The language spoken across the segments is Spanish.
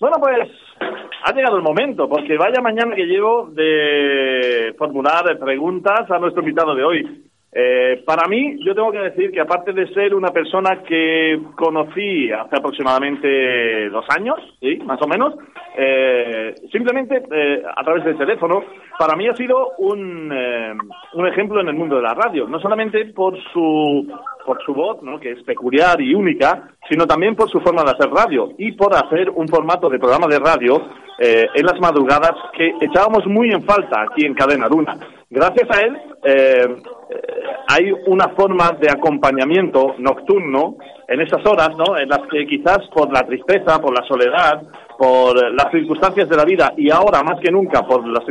bueno, pues ha llegado el momento, porque vaya mañana que llevo de formular preguntas a nuestro invitado de hoy. Eh, para mí, yo tengo que decir que aparte de ser una persona que conocí hace aproximadamente dos años, ¿sí? más o menos, eh, simplemente eh, a través del teléfono, para mí ha sido un, un ejemplo en el mundo de la radio, no solamente por su por su voz, ¿no? que es peculiar y única, sino también por su forma de hacer radio y por hacer un formato de programa de radio en las madrugadas que echábamos muy en falta aquí en Cadena Luna. Gracias a él, hay una forma de acompañamiento nocturno en esas horas, ¿no? En las que quizás por la tristeza, por la soledad, por las circunstancias de la vida y ahora más que nunca por las,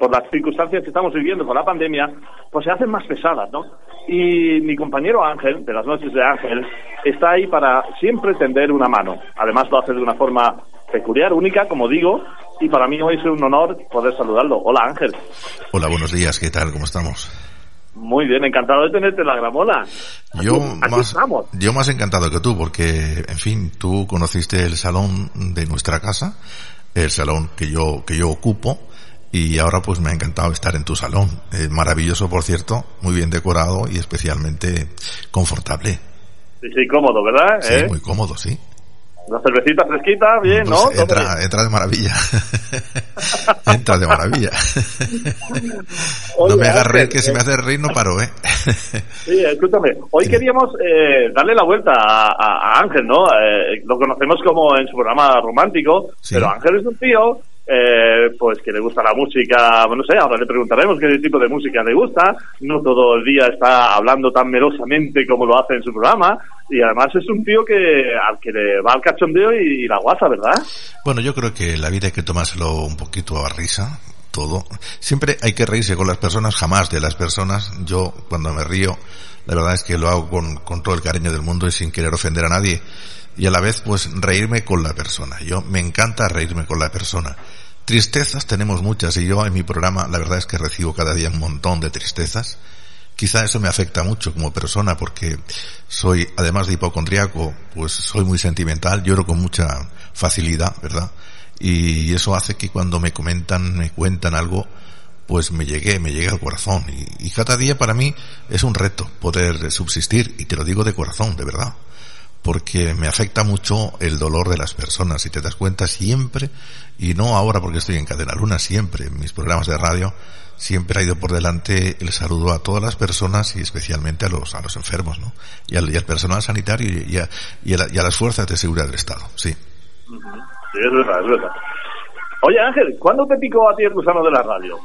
por las circunstancias que estamos viviendo con la pandemia, pues se hacen más pesadas, ¿no? Y mi compañero Ángel, de las noches de Ángel, está ahí para siempre tender una mano. Además lo hace de una forma peculiar, única, como digo, y para mí hoy es un honor poder saludarlo. Hola Ángel. Hola, buenos días, ¿qué tal? ¿Cómo estamos? Muy bien, encantado de tenerte la gramola. Yo más, yo más encantado que tú, porque, en fin, tú conociste el salón de nuestra casa, el salón que yo, que yo ocupo, y ahora pues me ha encantado estar en tu salón. maravilloso, por cierto, muy bien decorado y especialmente confortable. Sí, sí, cómodo, ¿verdad? Sí, ¿Eh? muy cómodo, sí. La cervecita fresquita, bien, ¿no? Pues entra, entra de maravilla. entra de maravilla. no me hagas reír, que si me hace reír no paro, ¿eh? sí, escúchame. Hoy queríamos eh, darle la vuelta a, Ángel, ¿no? Eh, lo conocemos como en su programa romántico, pero Ángel es un tío eh, pues que le gusta la música, no sé, ahora le preguntaremos qué tipo de música le gusta, no todo el día está hablando tan melosamente como lo hace en su programa, y además es un tío que al que le va al cachondeo y, la guasa, ¿verdad? Bueno, yo creo que la vida hay que tomárselo un poquito a risa, todo. Siempre hay que reírse con las personas, jamás de las personas. Yo, cuando me río, la verdad es que lo hago con, con todo el cariño del mundo y sin querer ofender a nadie. Y a la vez, pues, reírme con la persona. Yo me encanta reírme con la persona. Tristezas tenemos muchas y yo en mi programa la verdad es que recibo cada día un montón de tristezas. Quizá eso me afecta mucho como persona porque soy, además de hipocondriaco, pues soy muy sentimental, lloro con mucha facilidad, ¿verdad? Y eso hace que cuando me comentan, me cuentan algo, pues me llegue, me llegue al corazón. Y, y cada día para mí es un reto poder subsistir, y te lo digo de corazón, de verdad porque me afecta mucho el dolor de las personas. Si te das cuenta siempre, y no ahora porque estoy en Cadena Luna, siempre en mis programas de radio, siempre ha ido por delante el saludo a todas las personas y especialmente a los, a los enfermos, ¿no? Y al, personal sanitario y a, y, a, las fuerzas de seguridad del Estado, sí. Sí, es verdad, es verdad. Oye Ángel, ¿cuándo te picó a ti el gusano de la radio?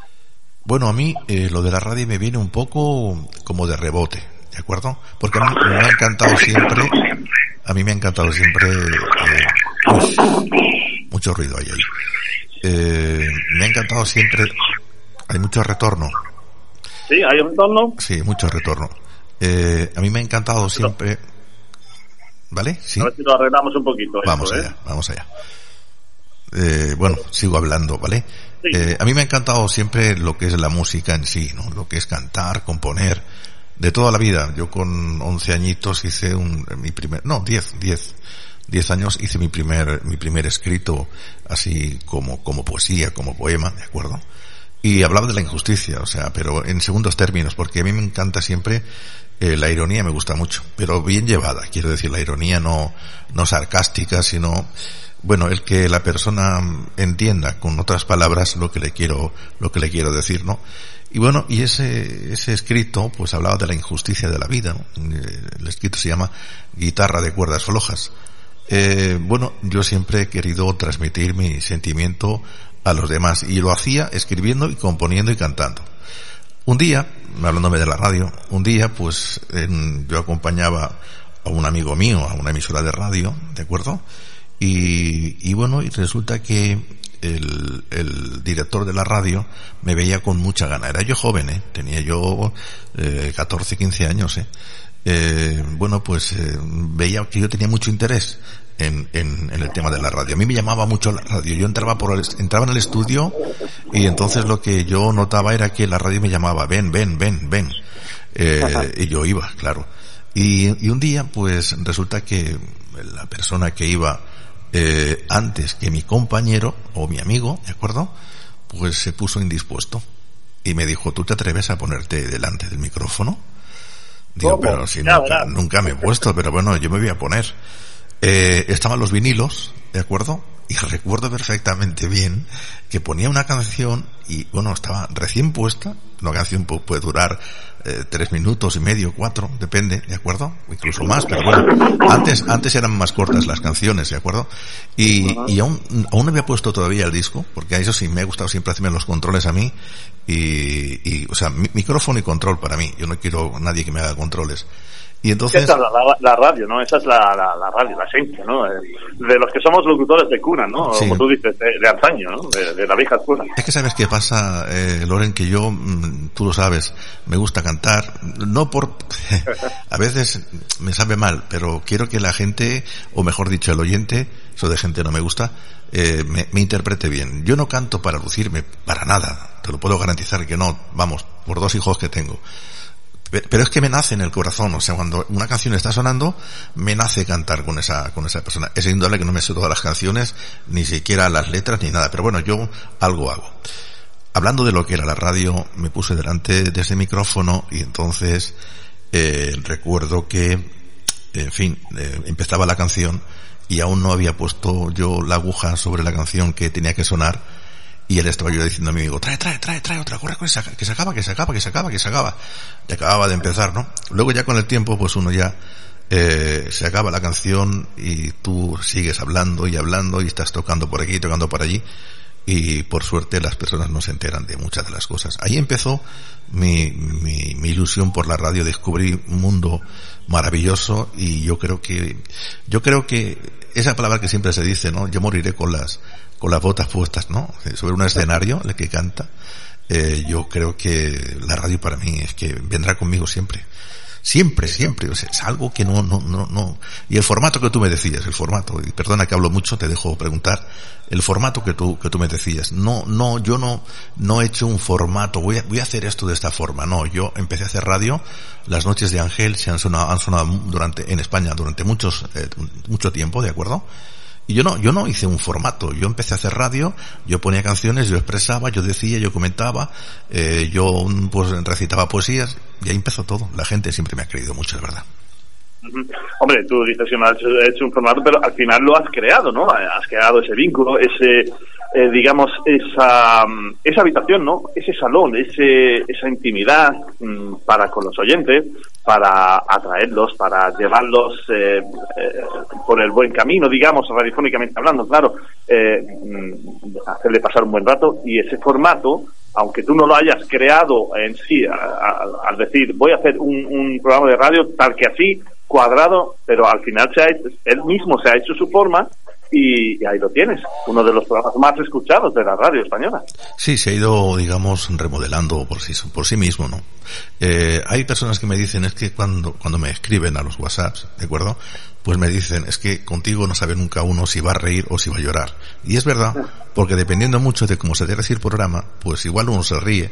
Bueno, a mí eh, lo de la radio me viene un poco como de rebote, ¿de acuerdo? Porque a mí me ha encantado siempre a mí me ha encantado siempre, eh, mucho ruido ahí. Eh, me ha encantado siempre, hay mucho retorno. Sí, hay retorno. Sí, mucho retorno. Eh, a mí me ha encantado siempre, ¿vale? Sí. A ver si lo arreglamos un poquito. Vamos allá, vamos allá. bueno, sigo hablando, ¿vale? a mí me ha encantado siempre lo que es la música en sí, ¿no? Lo que es cantar, componer, de toda la vida. Yo con 11 añitos hice un, mi primer, no, 10, 10, 10 años hice mi primer, mi primer escrito así como, como poesía, como poema, ¿de acuerdo? Y hablaba de la injusticia, o sea, pero en segundos términos, porque a mí me encanta siempre eh, la ironía me gusta mucho, pero bien llevada, quiero decir, la ironía no, no sarcástica, sino, bueno, el que la persona entienda con otras palabras lo que le quiero, lo que le quiero decir, ¿no? Y bueno, y ese, ese escrito pues hablaba de la injusticia de la vida. El escrito se llama Guitarra de cuerdas flojas. Eh, bueno, yo siempre he querido transmitir mi sentimiento a los demás y lo hacía escribiendo y componiendo y cantando. Un día, hablándome de la radio, un día pues yo acompañaba a un amigo mío a una emisora de radio, ¿de acuerdo? Y, y bueno, y resulta que el, el, director de la radio me veía con mucha gana. Era yo joven, ¿eh? tenía yo eh, 14, 15 años. ¿eh? Eh, bueno, pues eh, veía que yo tenía mucho interés en, en, en, el tema de la radio. A mí me llamaba mucho la radio. Yo entraba por el, entraba en el estudio y entonces lo que yo notaba era que la radio me llamaba, ven, ven, ven, ven. Eh, y yo iba, claro. Y, y, un día, pues resulta que la persona que iba eh, antes que mi compañero o mi amigo, ¿de acuerdo? Pues se puso indispuesto y me dijo, ¿tú te atreves a ponerte delante del micrófono? Digo, ¿Cómo? pero si nunca, nunca me he puesto, pero bueno, yo me voy a poner. Eh, estaban los vinilos, ¿de acuerdo? Y recuerdo perfectamente bien que ponía una canción y, bueno, estaba recién puesta. Una canción pu- puede durar eh, tres minutos y medio, cuatro, depende, ¿de acuerdo? Incluso más, pero bueno, antes, antes eran más cortas las canciones, ¿de acuerdo? Y, y aún, aún no había puesto todavía el disco, porque a eso sí me ha gustado siempre hacerme los controles a mí. Y, y o sea, mi- micrófono y control para mí. Yo no quiero nadie que me haga controles. Y entonces... Esa es la, la- la radio, ¿no? Esa es la, la, radio, la esencia, ¿no? De los que somos locutores de cuna, ¿no? Sí. Como tú dices, de, de antaño, ¿no? De, de la vieja escuela. Es que sabes qué pasa, eh, Loren, que yo, mm, tú lo sabes, me gusta cantar, no por, a veces me sabe mal, pero quiero que la gente, o mejor dicho, el oyente, eso de gente no me gusta, eh, me, me interprete bien. Yo no canto para lucirme, para nada, te lo puedo garantizar que no, vamos, por dos hijos que tengo. Pe- Pero es que me nace en el corazón, o sea, cuando una canción está sonando, me nace cantar con esa, con esa persona. Es indudable que no me sé todas las canciones, ni siquiera las letras, ni nada, pero bueno, yo algo hago. Hablando de lo que era la radio, me puse delante de ese micrófono y entonces eh, recuerdo que, en fin, eh, empezaba la canción y aún no había puesto yo la aguja sobre la canción que tenía que sonar y él estaba yo diciendo a mi amigo, trae, trae, trae, trae otra, corre, corre, que se acaba, que se acaba, que se acaba, que se acaba. Y acababa de empezar, ¿no? Luego ya con el tiempo, pues uno ya, eh, se acaba la canción y tú sigues hablando y hablando y estás tocando por aquí, tocando por allí. Y por suerte las personas no se enteran de muchas de las cosas. Ahí empezó mi, mi, mi ilusión por la radio, descubrí un mundo maravilloso y yo creo que, yo creo que esa palabra que siempre se dice, ¿no? Yo moriré con las, con las botas puestas, ¿no? Sobre un escenario, el que canta. Eh, yo creo que la radio para mí es que vendrá conmigo siempre. Siempre, siempre. O sea, es algo que no, no, no, no. Y el formato que tú me decías, el formato, y perdona que hablo mucho, te dejo preguntar, el formato que tú, que tú me decías. No, no, yo no, no he hecho un formato, voy a, voy a hacer esto de esta forma. No, yo empecé a hacer radio, las noches de Ángel se han sonado, han sonado durante, en España durante muchos, eh, mucho tiempo, ¿de acuerdo? Y yo no, yo no hice un formato, yo empecé a hacer radio, yo ponía canciones, yo expresaba, yo decía, yo comentaba, eh, yo pues recitaba poesías, y ahí empezó todo. La gente siempre me ha creído mucho, es verdad. Hombre, tú dices que no has hecho, un formato, pero al final lo has creado, ¿no? Has creado ese vínculo, ese, eh, digamos, esa, mm, esa habitación, ¿no? Ese salón, ese, esa intimidad mm, para con los oyentes, para atraerlos, para llevarlos eh, eh, por el buen camino, digamos, radiofónicamente hablando, claro, eh, mm, hacerle pasar un buen rato y ese formato aunque tú no lo hayas creado en sí, al decir voy a hacer un programa de radio tal que así, cuadrado, pero al final se ha hecho- él mismo se ha hecho su forma y, ahí lo tienes, uno de los programas más escuchados de la radio española. Sí, se ha ido, digamos, remodelando por sí, por sí mismo, ¿no? Eh, hay personas que me dicen, es que cuando, cuando me escriben a los WhatsApps, ¿de acuerdo? Pues me dicen, es que contigo no sabe nunca uno si va a reír o si va a llorar. Y es verdad, porque dependiendo mucho de cómo se te decir el programa, pues igual uno se ríe,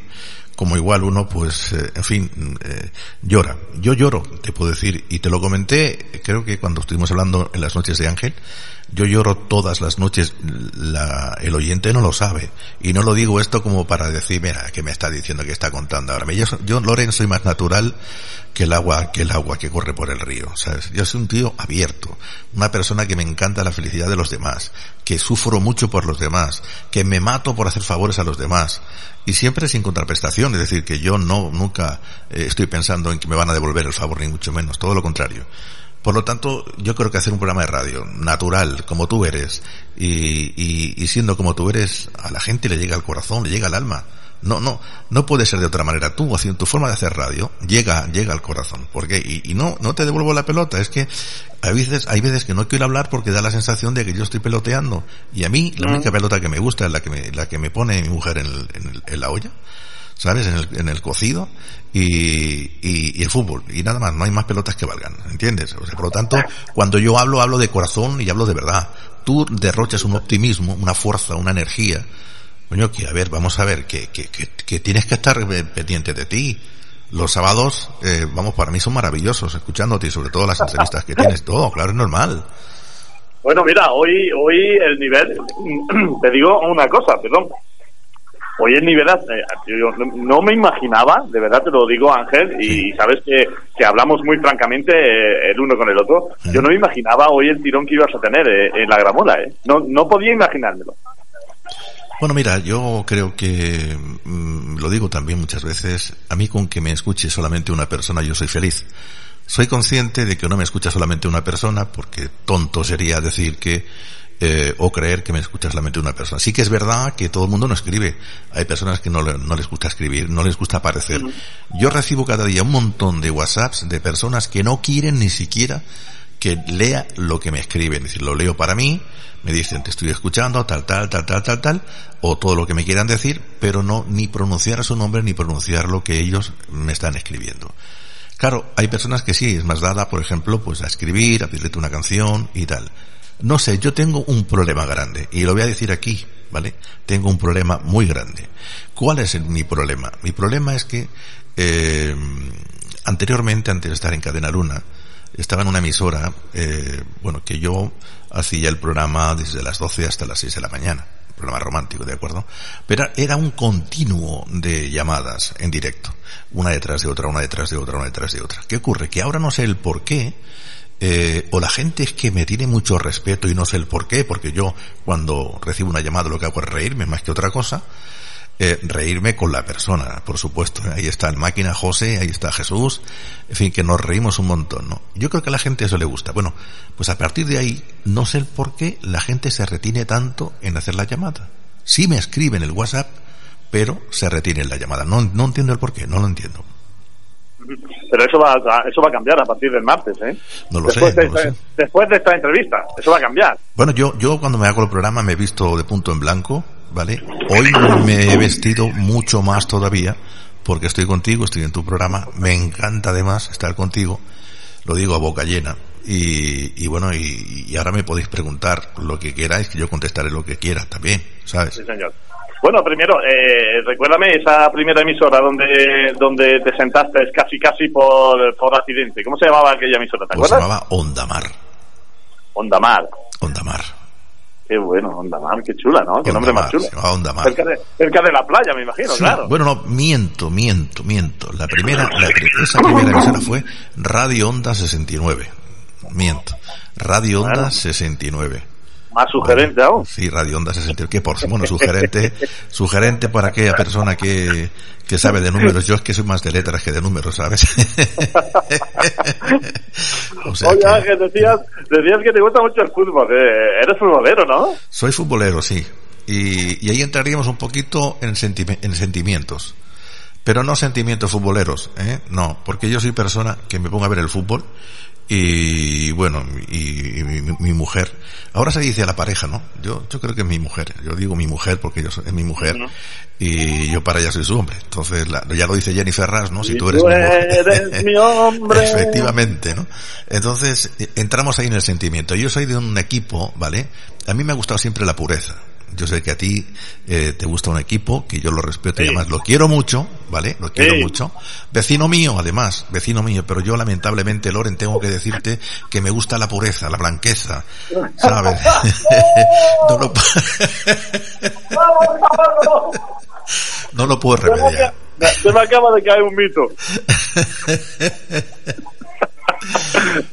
como igual uno, pues, eh, en fin, eh, llora. Yo lloro, te puedo decir, y te lo comenté, creo que cuando estuvimos hablando en las noches de Ángel, yo lloro todas las noches, la, el oyente no lo sabe. Y no lo digo esto como para decir, mira, que me está diciendo que está contando ahora. Yo, yo, Loren, soy más natural que el agua, que el agua que corre por el río, ¿sabes? Yo soy un tío abierto, una persona que me encanta la felicidad de los demás, que sufro mucho por los demás, que me mato por hacer favores a los demás, y siempre sin contraprestación, es decir, que yo no, nunca eh, estoy pensando en que me van a devolver el favor, ni mucho menos, todo lo contrario. Por lo tanto, yo creo que hacer un programa de radio natural, como tú eres, y, y, y siendo como tú eres, a la gente le llega al corazón, le llega al alma. No, no, no puede ser de otra manera. Tú, haciendo tu forma de hacer radio, llega, llega al corazón. Porque, y, y no, no te devuelvo la pelota. Es que a veces, hay veces que no quiero hablar porque da la sensación de que yo estoy peloteando. Y a mí, la única pelota que me gusta es la que me, la que me pone mi mujer en, en, en la olla. ¿Sabes? En el, en el cocido y, y, y, el fútbol. Y nada más, no hay más pelotas que valgan, ¿entiendes? O sea, por lo tanto, cuando yo hablo, hablo de corazón y hablo de verdad. Tú derrochas un optimismo, una fuerza, una energía. Coño, que a ver, vamos a ver, que, que, que, que tienes que estar pendiente de ti. Los sábados, eh, vamos, para mí son maravillosos, escuchándote y sobre todo las entrevistas que tienes, todo, claro, es normal. Bueno, mira, hoy, hoy el nivel, te digo una cosa, perdón, hoy el nivel, eh, yo no me imaginaba, de verdad te lo digo Ángel, y sabes que, que hablamos muy francamente eh, el uno con el otro, yo no me imaginaba hoy el tirón que ibas a tener eh, en la gramola, ¿eh? No, no podía imaginármelo. Bueno, mira, yo creo que, mmm, lo digo también muchas veces, a mí con que me escuche solamente una persona yo soy feliz. Soy consciente de que no me escucha solamente una persona, porque tonto sería decir que eh, o creer que me escucha solamente una persona. Sí que es verdad que todo el mundo no escribe. Hay personas que no, no les gusta escribir, no les gusta aparecer. Yo recibo cada día un montón de WhatsApps de personas que no quieren ni siquiera que lea lo que me escriben. Es decir, lo leo para mí, me dicen te estoy escuchando, tal, tal, tal, tal, tal, tal, o todo lo que me quieran decir, pero no ni pronunciar su nombre ni pronunciar lo que ellos me están escribiendo. Claro, hay personas que sí, es más dada, por ejemplo, pues a escribir, a pedirte una canción y tal. No sé, yo tengo un problema grande y lo voy a decir aquí, ¿vale? Tengo un problema muy grande. ¿Cuál es mi problema? Mi problema es que eh, anteriormente, antes de estar en Cadena Luna, estaba en una emisora, eh, bueno, que yo hacía el programa desde las 12 hasta las 6 de la mañana, programa romántico, ¿de acuerdo? Pero era un continuo de llamadas en directo, una detrás de otra, una detrás de otra, una detrás de otra. ¿Qué ocurre? Que ahora no sé el por qué, eh, o la gente es que me tiene mucho respeto y no sé el por qué, porque yo cuando recibo una llamada lo que hago es reírme más que otra cosa, eh, reírme con la persona, por supuesto. Ahí está el máquina José, ahí está Jesús, en fin, que nos reímos un montón, ¿no? Yo creo que a la gente eso le gusta. Bueno, pues a partir de ahí, no sé el por qué la gente se retiene tanto en hacer la llamada. Sí me escriben el WhatsApp, pero se retiene la llamada. No, no entiendo el por qué, no lo entiendo. Pero eso va, a, eso va a cambiar a partir del martes, ¿eh? No lo después sé. De no lo esta, sé. Después de esta entrevista, eso va a cambiar. Bueno, yo, yo cuando me hago el programa me he visto de punto en blanco, ¿vale? Hoy me he vestido mucho más todavía porque estoy contigo, estoy en tu programa. Me encanta además estar contigo. Lo digo a boca llena. Y, y bueno, y, y ahora me podéis preguntar lo que queráis, que yo contestaré lo que quiera también, ¿sabes? Sí, señor. Bueno, primero, eh, recuérdame esa primera emisora donde donde te sentaste casi casi por, por accidente. ¿Cómo se llamaba aquella emisora? ¿Te Pues se acuerdas? llamaba Ondamar. Ondamar. Ondamar. Qué bueno, Ondamar, qué chula, ¿no? Qué nombre más chulo. se llamaba Ondamar. Cerca de, cerca de la playa, me imagino, Sí, claro. Bueno, no, miento, miento, miento. La primera, la, esa primera emisora fue Radio Onda 69. Miento. Radio Onda Claro. 69. Más sugerente aún. Sí, Radio Onda 69. Que por bueno, sugerente, sugerente para aquella persona que, que sabe de números. Yo es que soy más de letras que de números, ¿sabes? o sea Oye, que- Ángel, decías, decías que te gusta mucho el fútbol. eh, eres futbolero, ¿no? Soy futbolero, sí. Y, y ahí entraríamos un poquito en, sentime- en sentimientos. Pero no sentimientos futboleros, ¿eh? No, porque yo soy persona que me pongo a ver el fútbol y bueno, y, y mi, mi- mujer, ahora se dice a la pareja, ¿no? Yo, yo creo que es mi mujer, yo digo mi mujer porque yo soy, es mi mujer y yo para ella soy su hombre. Entonces, la- ya lo dice Jenny Ferraz, ¿no? Si tú eres tú mi mujer. eres mi hombre. Efectivamente, ¿no? Entonces, eh, entramos ahí en el sentimiento. Yo soy de un equipo, ¿vale? A mí me ha gustado siempre la pureza. Yo sé que a ti eh, te gusta un equipo, que yo lo respeto y además lo quiero mucho, ¿vale? Lo quiero Sí. mucho. Vecino mío, además, vecino mío, pero yo lamentablemente, Loren, tengo que decirte que me gusta la pureza, la blanqueza, ¿sabes? no, lo, no lo puedo remediar. Se me acaba de caer un mito.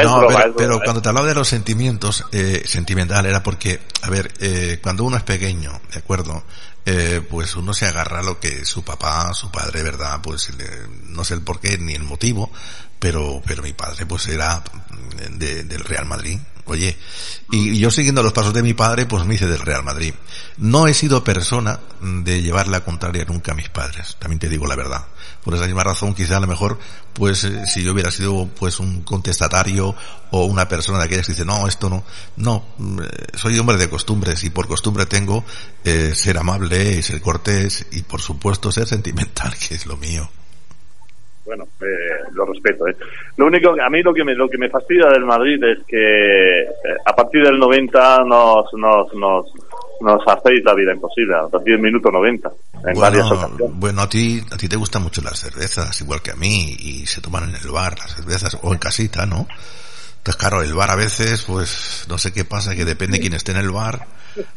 es No, broma, pero, es pero broma, cuando te hablaba de los sentimientos, eh, sentimental era porque, a ver, eh, cuando uno es pequeño, ¿de acuerdo? Eh, pues uno se agarra a lo que su papá, su padre, ¿verdad? Pues le- no sé el porqué ni el motivo, pero, pero mi padre pues era del Real Madrid. Oye, y yo siguiendo los pasos de mi padre, pues me hice del Real Madrid. No he sido persona de llevar la contraria nunca a mis padres, también te digo la verdad. Por esa misma razón, quizá a lo mejor, pues eh, si yo hubiera sido pues un contestatario o una persona de aquellas que dice, no, esto no, no, mm, soy hombre de costumbres y por costumbre tengo eh, ser amable, ser cortés y por supuesto ser sentimental, que es lo mío bueno, eh, lo respeto. ¿eh? Lo único, a mí lo que me, lo que me fastidia del Madrid es que eh, a partir del 90 nos, nos, nos, nos hacéis la vida imposible, a partir del minuto 90, en varias ocasiones. Bueno, a ti, a ti te gustan mucho las cervezas, igual que a mí, y se toman en el bar las cervezas, o en casita, ¿no? Entonces, claro, el bar a veces, pues, no sé qué pasa, que depende de quién esté en el bar,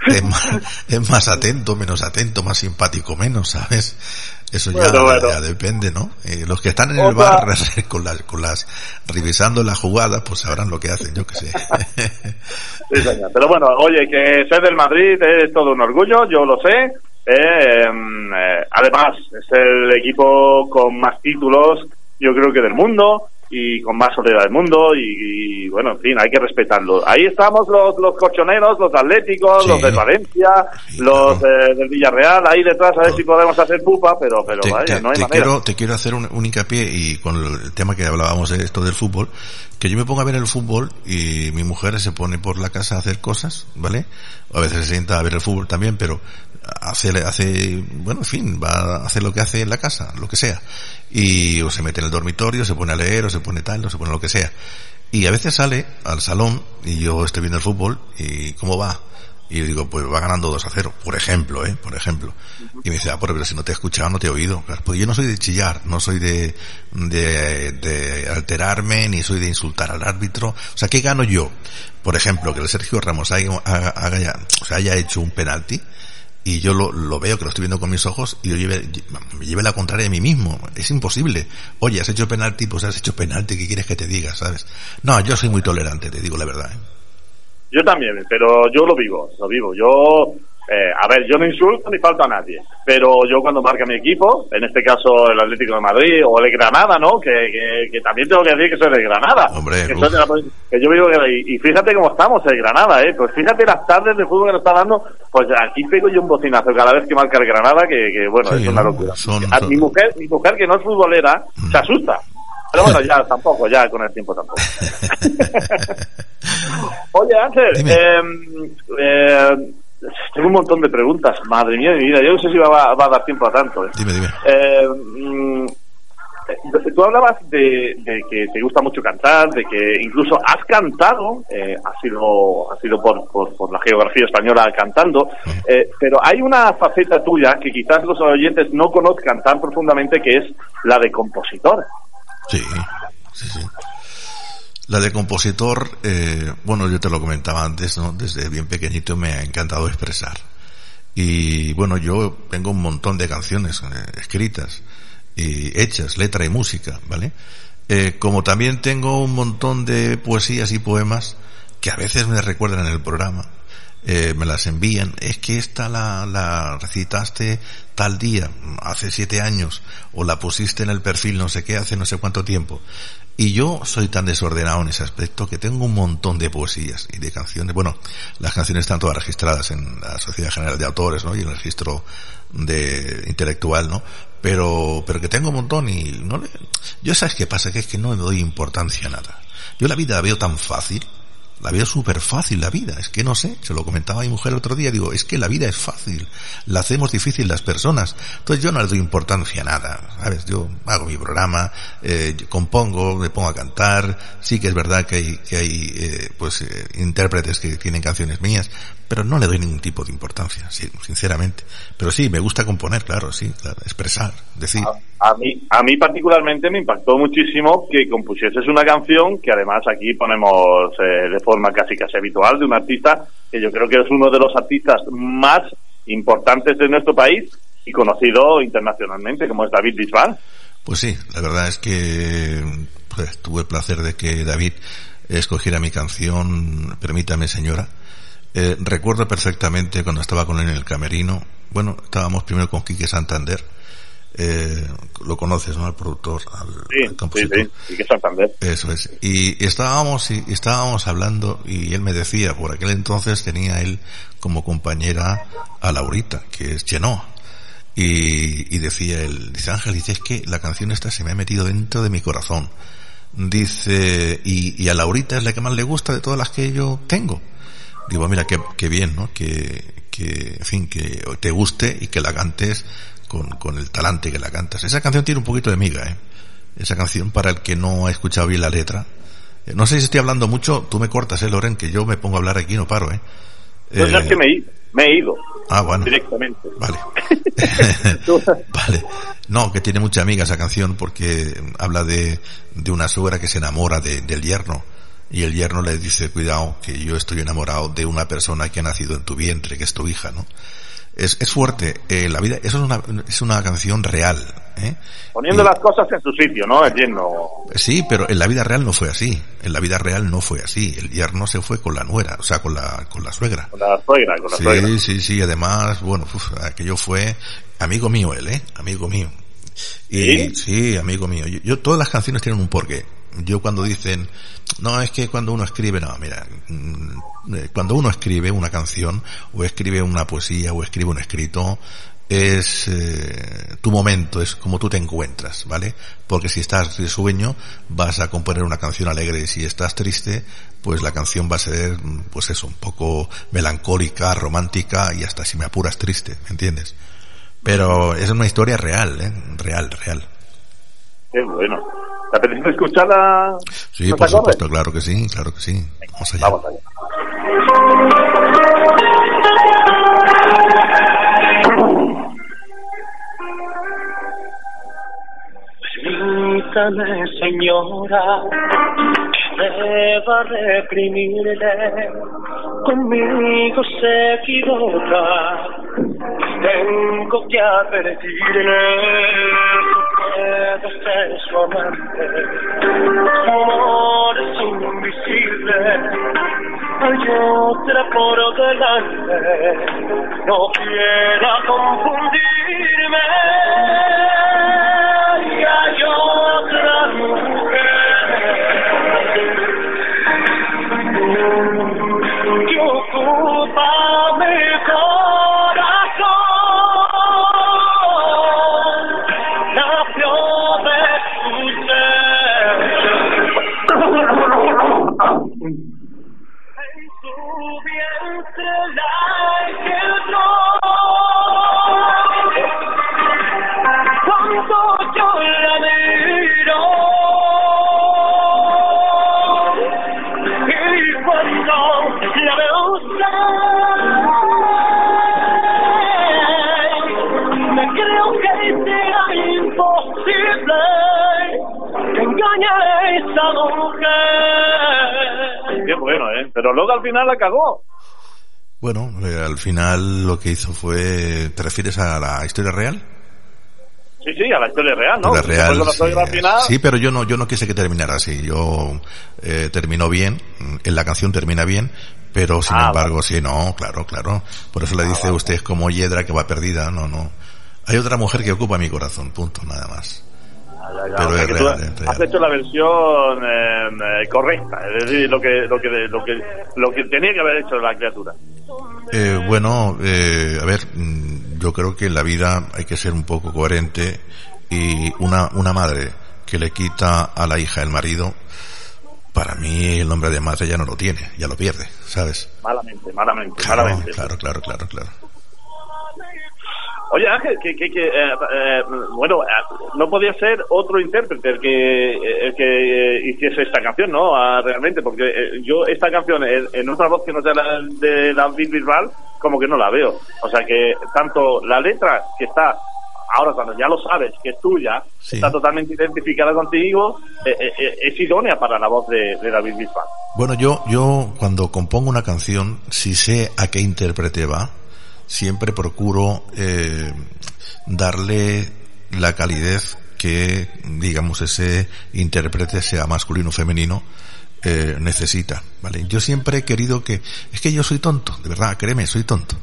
es más, es más atento, menos atento, más simpático, menos, ¿sabes? Eso ya, ya, depende, ¿no? Eh, los que están en el bar con las, con las, revisando la jugada, pues sabrán lo que hacen, yo que sé. Pero bueno, oye, que ser del Madrid es todo un orgullo, yo lo sé. Eh, em, eh, además, es el equipo con más títulos, yo creo que del mundo y con más soledad del mundo y, bueno, en fin, hay que respetarlo. Ahí estamos los, los colchoneros, los atléticos, los de Valencia, los del Villarreal, ahí detrás a ver si podemos hacer pupa, pero, pero vaya, no hay te manera. Quiero, te quiero hacer un, un, hincapié y con el tema que hablábamos de esto del fútbol, que yo me pongo a ver el fútbol y mi mujer se pone por la casa a hacer cosas, ¿vale? A veces se sienta a ver el fútbol también, pero hace, hace, bueno, en fin, va a hacer lo que hace en la casa, lo que sea y o se mete en el dormitorio, se pone a leer, o se pone tal, o se pone lo que sea. Y a veces sale al salón y yo estoy viendo el fútbol y ¿cómo va? Y digo, pues va ganando 2 a 0, por ejemplo, ¿eh? Por ejemplo. Y me dice, ah, pero si no te he escuchado, no te he oído. Pues yo no soy de chillar, no soy de, de, de alterarme, ni soy de insultar al árbitro. O sea, ¿qué gano yo? Por ejemplo, que el Sergio Ramos haya, haga, o sea, haya hecho un penalti y yo lo, lo, veo, que lo estoy viendo con mis ojos, y yo lleve, me lleve la contraria de mí mismo. Es imposible. Oye, has hecho penalti, pues has hecho penalti, ¿qué quieres que te diga, sabes? No, yo soy muy tolerante, te digo la verdad. ¿eh? Yo también, pero yo lo vivo, lo vivo. Yo eh, a ver, yo no insulto ni falta a nadie, pero yo cuando marca mi equipo, en este caso el Atlético de Madrid o el Granada, ¿no? Que, que, también tengo que decir que soy de Granada. Hombre, que, que yo vivo y, y fíjate cómo estamos el Granada, ¿eh? Pues fíjate las tardes de fútbol que nos está dando, pues aquí pego yo un bocinazo cada vez que marca el Granada, que, que bueno, es una locura. a, Mi mujer, mi mujer que no es futbolera, mm. se asusta. Pero bueno, ya tampoco, ya con el tiempo tampoco. Oye, Ángel, eh, eh, tengo un montón de preguntas, madre mía de mi vida. Yo no sé si va, a dar tiempo a tanto. ¿eh? Dime, dime. Eh, mm, tú hablabas de, que te gusta mucho cantar, de que incluso has cantado, eh, ha sido, ha sido por, por, la geografía española cantando, eh, pero hay una faceta tuya que quizás los oyentes no conozcan tan profundamente, que es la de compositor. Sí, sí, sí. La de compositor, eh, bueno, yo te lo comentaba antes, ¿no? Desde bien pequeñito me ha encantado expresar. Y bueno, yo tengo un montón de canciones eh, escritas y hechas, letra y música, ¿vale? Eh, como también tengo un montón de poesías y poemas que a veces me recuerdan en el programa, eh, me las envían, es que esta la, la recitaste tal día, hace siete años, o la pusiste en el perfil no sé qué, hace no sé cuánto tiempo. Y yo soy tan desordenado en ese aspecto que tengo un montón de poesías y de canciones. Bueno, las canciones están todas registradas en la Sociedad General de Autores, ¿no? Y en el registro de intelectual, ¿no? Pero, pero que tengo un montón y no le... Yo sabes qué pasa, que es que no le doy importancia a nada. Yo la vida la veo tan fácil la veo súper fácil la vida, es que no sé, se lo comentaba a mi mujer el otro día, digo, es que la vida es fácil, la hacemos difícil las personas, entonces yo no le doy importancia a nada, ¿sabes? Yo hago mi programa, eh, compongo, me pongo a cantar, sí que es verdad que hay, que hay eh, pues eh, intérpretes que tienen canciones mías, pero no le doy ningún tipo de importancia, sí, sinceramente. Pero sí, me gusta componer, claro, sí, claro, expresar, decir. A, mí, a mí particularmente me impactó muchísimo que compusieses una canción que además aquí ponemos eh, de forma casi casi habitual de un artista que yo creo que es uno de los artistas más importantes de nuestro país y conocido internacionalmente como es David Bisbal. Pues sí, la verdad es que pues, tuve el placer de que David escogiera mi canción Permítame señora eh, recuerdo perfectamente cuando estaba con él en el camerino, bueno, estábamos primero con Quique Santander, eh, lo conoces, ¿no? El productor, al, sí, compositor. Sí, sí, y que Santander. Eso es. Y estábamos, y estábamos hablando y él me decía, por aquel entonces tenía él como compañera a Laurita, que es Chenoa. Y, y decía él, dice Ángel, dice, es que la canción esta se me ha metido dentro de mi corazón. Dice, y, y a Laurita es la que más le gusta de todas las que yo tengo. Digo, mira, qué, qué bien, ¿no? Que, que, en fin, que te guste y que la cantes con, con el talante que la cantas. Esa canción tiene un poquito de miga, ¿eh? Esa canción para el que no ha escuchado bien la letra. Eh, no sé si estoy hablando mucho, tú me cortas, eh, Loren, que yo me pongo a hablar aquí y no paro, eh. Pues es que me, me he ido. Ah, bueno. Directamente. Vale. vale. No, que tiene mucha amiga esa canción porque habla de, de una suegra que se enamora de, del yerno. Y el yerno le dice, cuidado, que yo estoy enamorado de una persona que ha nacido en tu vientre, que es tu hija, ¿no? Es, es fuerte. Eh, la vida, eso es una, es una canción real. ¿eh? Poniendo las cosas en su sitio, ¿no? El yerno. Sí, pero en la vida real no fue así. En la vida real no fue así. El yerno se fue con la nuera, o sea, con la, con la suegra. Con la suegra, con la sí, suegra. Sí, sí, Además, bueno, uf, aquello fue amigo mío él, ¿eh? Amigo mío. Y, ¿Sí? sí, amigo mío. Yo, yo, todas las canciones tienen un porqué. Yo cuando dicen, no, es que cuando uno escribe, no, mira, cuando uno escribe una canción, o escribe una poesía, o escribe un escrito, es eh, tu momento, es como tú te encuentras, ¿vale? Porque si estás de sueño, vas a componer una canción alegre, y si estás triste, pues la canción va a ser, pues eso, un poco melancólica, romántica, y hasta si me apuras triste, ¿me entiendes? Pero es una historia real, ¿eh? Real, real. Qué bueno. ¿Te apetece escucharla? Sí, por supuesto, claro que sí, claro que sí. Vamos allá. Vamos allá. Permítame, señora, deba reprimirle. Conmigo se equivoca, tengo que advertirle. Ser su amante, su amor es invisible. Hay otra por delante, no quiera confundirme. Y hay luego al final la cagó. Bueno, eh, al final lo que hizo fue, ¿te refieres a la historia real? Sí, sí, a la historia real, ¿no? La real, la sí, final, sí, pero yo no, yo no quise que terminara así. Yo eh, terminó bien, en la canción termina bien, pero sin Ah, embargo, sí, no, claro, claro. Por eso le dice usted es como Yedra que va perdida, no, no. Hay otra mujer que ocupa mi corazón, punto, nada más. Ya, ya, Pero o sea es que real, tú es has hecho la versión eh, eh, correcta, es decir, lo que, lo que, lo que, lo que tenía que haber hecho la criatura. Eh, bueno, eh, a ver, mm, yo creo que en la vida hay que ser un poco coherente y una, una madre que le quita a la hija el marido, para mí el nombre de madre ya no lo tiene, ya lo pierde, ¿sabes? Malamente, malamente, Claro, malamente. claro, claro, claro, claro. Oye, Ángel, que, que, que eh, eh, bueno, eh, no podía ser otro intérprete el que, el que eh, hiciese esta canción, ¿no? Ah, realmente, porque eh, yo esta canción en, en otra voz que no sea la de la Bill Bisbal, como que no la veo. O sea que tanto la letra que está ahora cuando ya lo sabes que es tuya, Sí. está totalmente identificada contigo, eh, eh, eh, es idónea para la voz de, de David Bisbal. Bueno, yo, yo cuando compongo una canción, si sé a qué intérprete va, siempre procuro eh, darle la calidez que, digamos, ese intérprete, sea masculino o femenino, eh, necesita, ¿vale? Yo siempre he querido que, es que yo soy tonto, de verdad, créeme, soy tonto.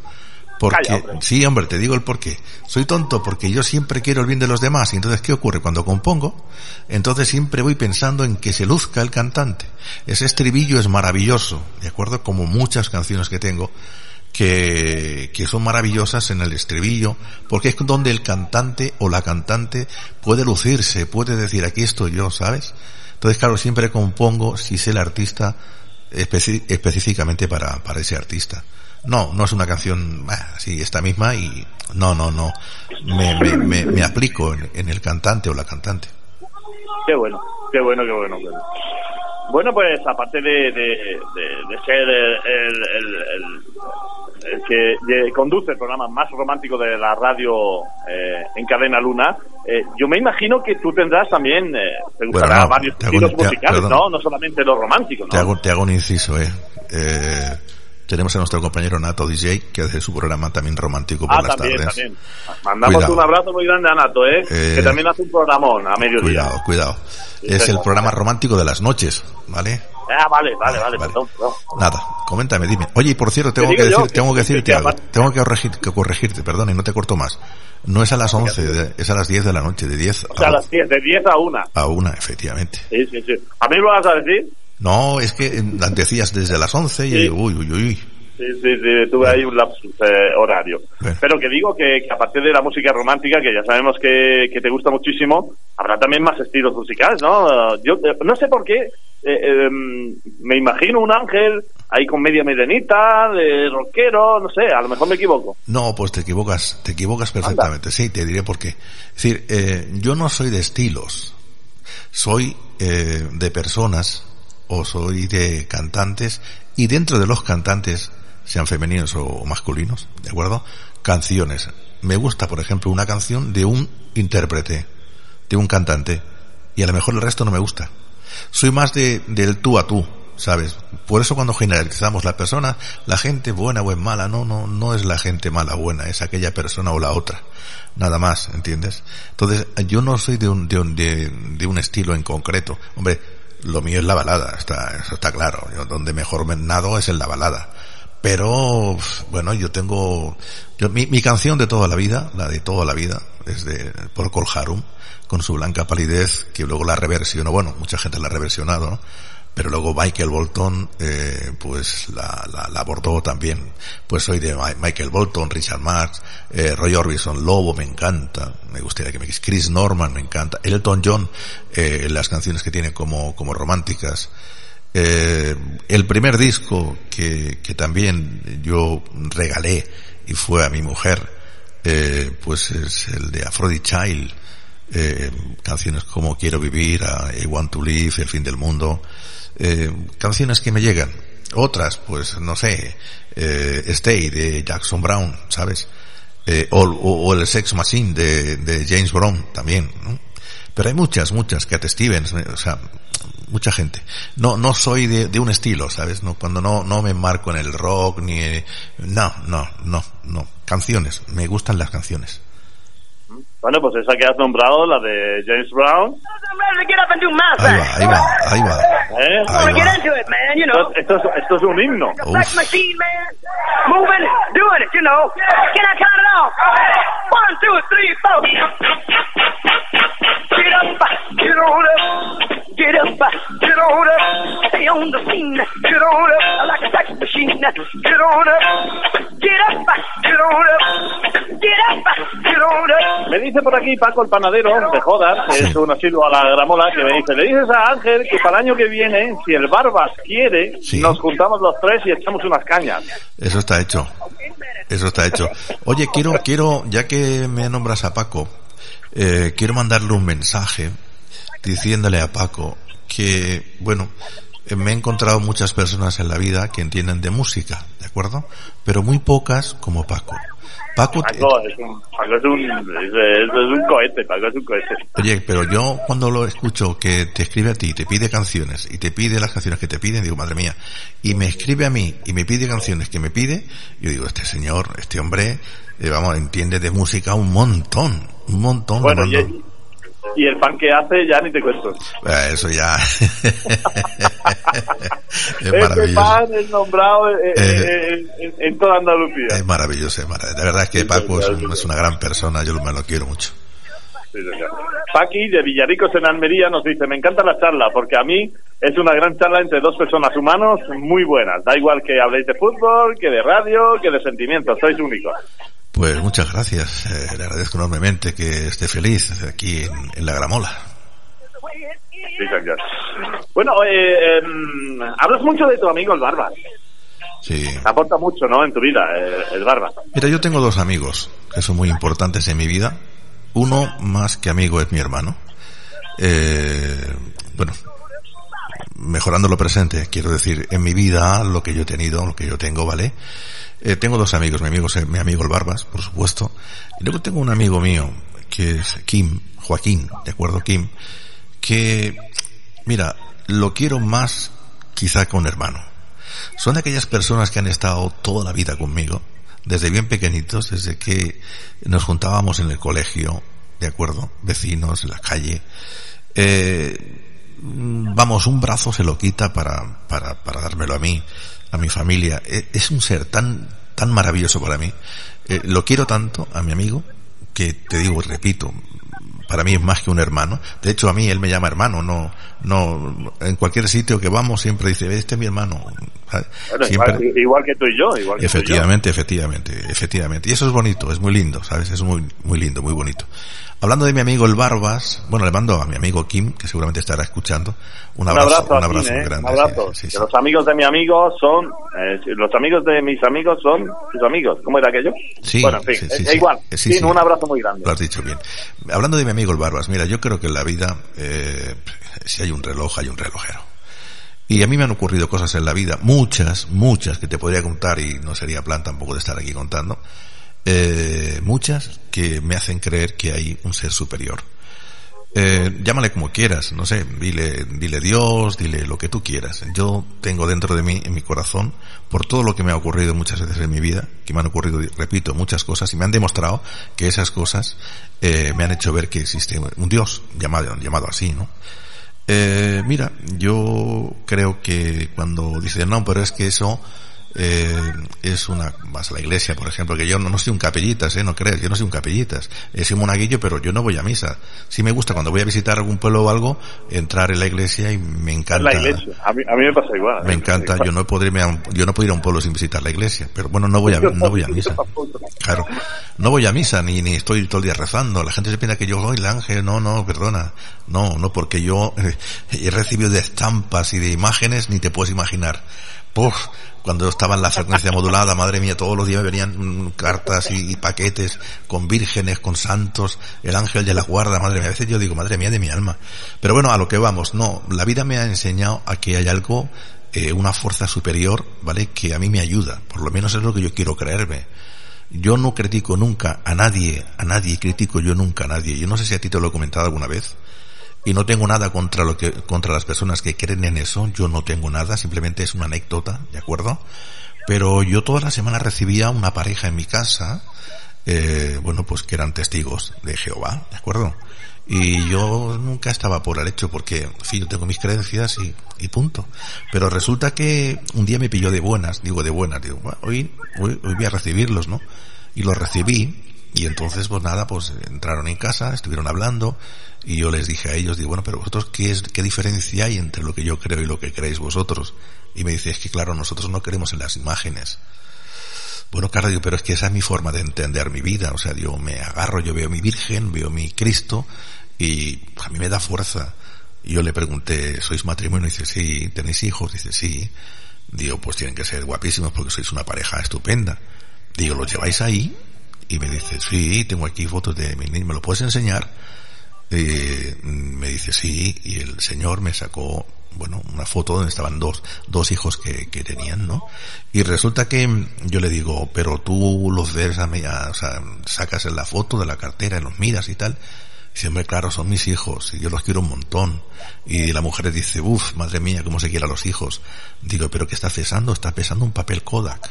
Porque, hombre. sí, hombre, te digo el porqué. Soy tonto porque yo siempre quiero el bien de los demás. Y entonces, ¿qué ocurre? Cuando compongo, entonces siempre voy pensando en que se luzca el cantante. Ese estribillo es maravilloso, ¿de acuerdo? Como muchas canciones que tengo, que, que son maravillosas en el estribillo, porque es donde el cantante o la cantante puede lucirse, puede decir, aquí estoy yo, ¿sabes? Entonces, claro, siempre compongo, si sé el artista, específicamente para, para ese artista. No, no es una canción ah, así, esta misma y no, no, no. Me, me, me, me aplico en el cantante o la cantante. Qué bueno, qué bueno, qué bueno. qué bueno. Bueno, pues aparte de, de, de- de ser el, el- el- que conduce el programa más romántico de la radio eh, en Cadena Luna, eh, yo me imagino que tú tendrás también, eh, te gustará no, varios te estilos te- musicales. ¿no? No solamente lo romántico, Te ¿no? hago, te hago un inciso, eh. Tenemos a nuestro compañero Nato DJ, que hace su programa también romántico por Ah, las también, tardes. también. Mandamos Cuidado. un abrazo muy grande a Nato, ¿eh? Eh, que también hace un programón a mediodía. Cuidado, cuidado. Es el programa romántico de las noches, ¿vale? Ah, vale, vale, vale, Vale. perdón, perdón. Nada, coméntame, dime. Oye, y por cierto, tengo Te que yo decir, tengo que decirte algo. Tengo que corregir, que corregirte, perdón, y no te corto más. No es a las 11, de- es a las 10 de la noche, de 10 O sea, a las 10, de 10 a 1. a 1, efectivamente. Sí, sí, sí. ¿A mí me lo vas a decir? No, es que eh, decías desde las 11 y Sí. digo, uy, uy, uy. Sí, sí, sí, tuve ahí un lapsus eh, horario. Bueno. Pero que digo que, que aparte de la música romántica, que ya sabemos que, que te gusta muchísimo, habrá también más estilos musicales, ¿no? Yo eh, no sé por qué, eh, em, me imagino un ángel ahí con media medenita, de rockero, no sé, a lo mejor me equivoco. No, pues te equivocas, te equivocas perfectamente. Sí, te diré por qué. Es decir, eh, yo no soy de estilos, soy eh, de personas o soy de cantantes y dentro de los cantantes, sean femeninos o masculinos, ¿de acuerdo? Canciones. Me gusta, por ejemplo, una canción de un intérprete, de un cantante, y a lo mejor el resto no me gusta. Soy más de, del tú a tú, ¿sabes? Por eso cuando generalizamos la persona, la gente buena o es mala, no, no, no es la gente mala o buena, es aquella persona o la otra. Nada más, ¿entiendes? Entonces, yo no soy de un, de un, de, de un estilo en concreto. Hombre, lo mío es la balada, está, eso está claro. Yo donde mejor me nado es en la balada. Pero, bueno, yo tengo, yo, mi, mi canción de toda la vida, la de toda la vida, es de Procol Harum, con su blanca palidez, que luego la reversionó, bueno, mucha gente la ha reversionado, ¿no? Pero luego Michael Bolton, eh, pues la, la, la abordó también. Pues soy de Michael Bolton, Richard Marx, eh, Roy Orbison, Lobo, me encanta. Me gustaría que me Chris Norman, me encanta. Elton John, eh, las canciones que tiene como, como románticas. Eh, el primer disco que, que también yo regalé y fue a mi mujer, eh, pues es el de Aphrodite Child, eh, canciones como Quiero vivir, I Want to Live, El fin del mundo, eh, canciones que me llegan. Otras, pues no sé, eh, Stay de Jackson Brown, ¿sabes? O, o- o el Sex Machine de, de James Brown también, ¿no? Pero hay muchas, muchas, Cat Stevens, o sea, mucha gente. No, no soy de, de un estilo, ¿sabes? No, cuando no, no me enmarco en el rock ni, no, no, no, no. Canciones, me gustan las canciones. Bueno, pues esa que has nombrado, la de James Brown, I'm ready to get up and do my Ahí thing. va, ahí va, ahí va. ¿eh? Ahí va. Esto, know. esto es, esto es un himno. Uf. Me dice por aquí Paco el panadero de Jodas, que es un asilo a la gramola, que me dice, le dices a Ángel que para el año que viene, si el Barbas quiere, Sí. nos juntamos los tres y echamos unas cañas. Eso está hecho. Eso está hecho. Oye, quiero, quiero, ya que me nombras a Paco, eh, quiero mandarle un mensaje diciéndole a Paco que, bueno, eh, me he encontrado muchas personas en la vida que entienden de música, ¿de acuerdo? Pero muy pocas como Paco. Paco, Paco es un, Paco es un, es, un cohete, Paco es un cohete. Oye, pero yo cuando lo escucho que te escribe a ti, te pide canciones y te pide las canciones que te piden, digo, madre mía, y me escribe a mí y me pide canciones que me pide, yo digo, este señor, este hombre, eh, vamos, entiende de música un montón, un montón. Bueno, y, mando- y el pan que hace ya ni te cuento. Eh, Eso ya es Este maravilloso. pan es nombrado eh, eh, en, en toda Andalucía. Es maravilloso, es maravilloso. De verdad es que Paco es, un- es una gran persona, yo me lo quiero mucho. Sí. Paqui de Villaricos en Almería nos dice, me encanta la charla porque a mí es una gran charla entre dos personas humanos muy buenas. Da igual que habléis de fútbol, que de radio, que de sentimientos, sois únicos. Pues muchas gracias, eh, le agradezco enormemente que esté feliz aquí en, en la Gramola. Bueno, eh, em, hablas mucho de tu amigo el Barba. Sí. Aporta mucho, ¿no? En tu vida, eh, el Barba. Mira, yo tengo dos amigos que son muy importantes en mi vida. Uno más que amigo es mi hermano. Eh, bueno, mejorando lo presente, quiero decir, en mi vida, lo que yo he tenido, lo que yo tengo, ¿vale? Eh, tengo dos amigos, mi amigo, mi amigo el Barbas, por supuesto. Y luego tengo un amigo mío, que es Kim, Joaquín, ¿de acuerdo, Kim? Que, mira, lo quiero más quizá que un hermano. Son aquellas personas que han estado toda la vida conmigo, desde bien pequeñitos, desde que nos juntábamos en el colegio, ¿de acuerdo? Vecinos, la calle. Eh, vamos, un brazo se lo quita para, para, para dármelo a mí, a mi familia. Eh, Es un ser tan, tan maravilloso para mí. Eh, lo quiero tanto a mi amigo que te digo repito, para mí es más que un hermano. De hecho, a mí él me llama hermano, no, no, en cualquier sitio que vamos siempre dice, este es mi hermano. Siempre- igual, igual que tú y yo. Igual que tú y yo. Efectivamente, efectivamente, efectivamente. Y eso es bonito, es muy lindo, ¿sabes? Es muy, muy lindo, muy bonito. Hablando de mi amigo el Barbas, bueno, le mando a mi amigo Kim, que seguramente estará escuchando, un Un abrazo, un abrazo Kim, ¿eh? grande. Un abrazo. sí, sí, Que sí. los amigos de mi amigo son, eh, los amigos de mis amigos son sus amigos. ¿Cómo era aquello? Sí, bueno, en fin, es- igual. Eh, sí. un abrazo muy grande. Lo has dicho bien. Hablando de mi amigo el Barbas, mira, yo creo que en la vida, eh, si hay un reloj, hay un relojero. Y a mí me han ocurrido cosas en la vida, muchas, muchas que te podría contar y no sería plan tampoco de estar aquí contando, eh, muchas que me hacen creer que hay un ser superior. Eh, llámale como quieras, no sé, dile, dile Dios, dile lo que tú quieras. Yo tengo dentro de mí, en mi corazón, por todo lo que me ha ocurrido muchas veces en mi vida, que me han ocurrido, repito, muchas cosas y me han demostrado que esas cosas eh, me han hecho ver que existe un Dios, llamado, llamado así, ¿no? Eh, mira, yo creo que cuando dicen, no, pero es que eso eh, es una, a la iglesia, por ejemplo, que yo no, no soy un capellitas, eh, no crees, yo no soy un capellitas, eh, soy monaguillo, pero yo no voy a misa. Sí me gusta cuando voy a visitar algún pueblo o algo, entrar en la iglesia y me encanta. la iglesia. A mí, a mí me pasa igual. Me encanta, yo no podré, irme a un- yo no puedo ir a un pueblo sin visitar la iglesia, pero bueno, no voy a, no voy a misa. Claro, no voy a misa ni, ni estoy todo el día rezando. La gente se piensa que yo soy el ángel. No, no, perdona. No, no, porque yo eh, he recibido de estampas y de imágenes, ni te puedes imaginar. Puf, cuando estaba en la frecuencia modulada, madre mía, todos los días me venían mm, cartas y, paquetes con vírgenes, con santos, el ángel de la guarda, madre mía. A veces yo digo, madre mía de mi alma. Pero bueno, a lo que vamos, no, la vida me ha enseñado a que hay algo, eh, una fuerza superior, ¿vale? Que a mí me ayuda. Por lo menos es lo que yo quiero creerme. Yo no critico nunca a nadie, a nadie critico yo nunca a nadie. Yo no sé si a ti te lo he comentado alguna vez. Y no tengo nada contra lo que, contra las personas que creen en eso. Yo no tengo nada, simplemente es una anécdota, ¿de acuerdo? Pero yo toda la semana recibía una pareja en mi casa, eh, bueno, pues que eran testigos de Jehová, ¿de acuerdo? Y yo nunca estaba por el hecho porque, fin, yo tengo mis creencias y, y punto. Pero resulta que un día me pilló de buenas, digo de buenas, digo, "Bueno, hoy, hoy, hoy voy a recibirlos, ¿no? Y los recibí y entonces pues nada, pues entraron en casa, estuvieron hablando y yo les dije a ellos, digo, bueno, pero vosotros qué es, qué diferencia hay entre lo que yo creo y lo que creéis vosotros? Y me dice, es que claro, nosotros no creemos en las imágenes. Bueno, claro, digo, pero es que esa es mi forma de entender mi vida. O sea, yo me agarro, yo veo mi Virgen, veo mi Cristo y a mí me da fuerza. Yo le pregunté, ¿sois matrimonio? Dice, sí. ¿Tenéis hijos? Dice, sí. Digo, pues tienen que ser guapísimos porque sois una pareja estupenda. Digo, ¿los lleváis ahí? Y me dice, sí, tengo aquí fotos de mi niño, ¿me lo puedes enseñar? Eh, me dice, sí, y el señor me sacó, bueno, una foto donde estaban dos, dos hijos que, que tenían, ¿no? Y resulta que yo le digo, pero tú los ves, a, a- o sea, sacas la foto de la cartera, los miras y tal. Hombre, claro, son mis hijos y yo los quiero un montón. Y la mujer dice, uff, madre mía, cómo se quiere a los hijos. Digo, pero ¿qué estás pesando? Estás pesando un papel Kodak.